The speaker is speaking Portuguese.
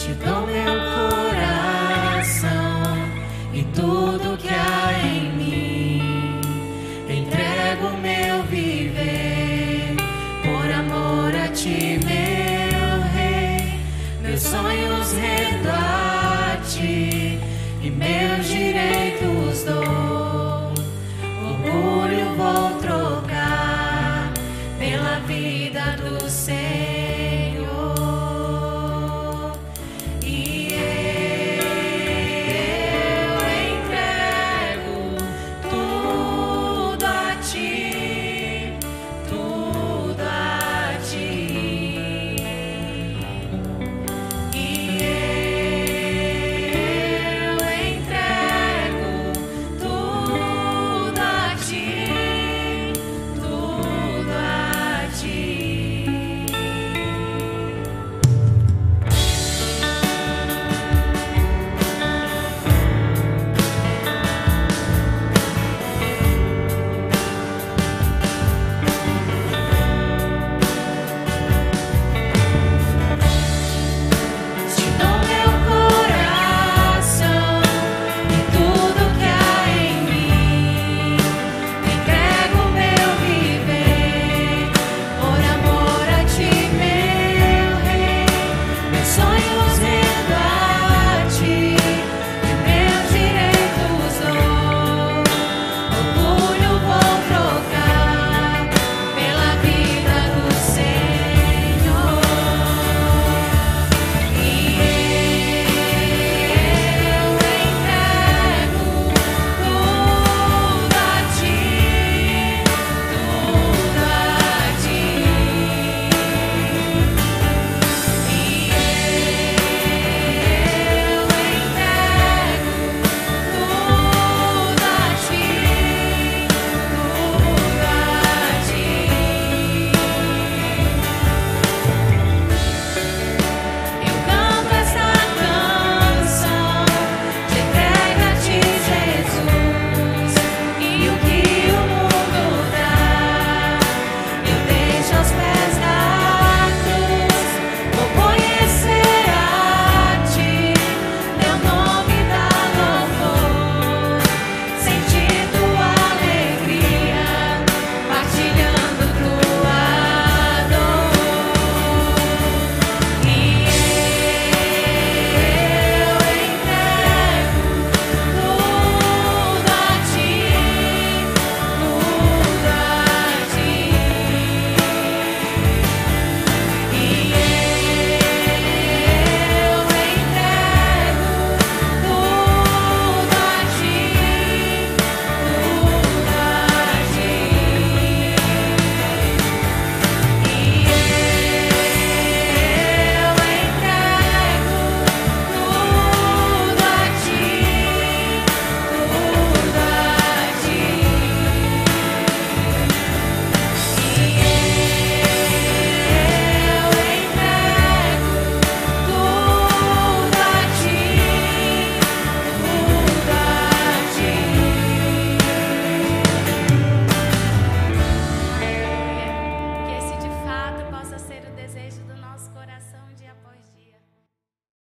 te dou meu coração e tudo que há em mim. Entrego meu viver por amor a ti, meu rei. Meus sonhos rendo a ti e meus direitos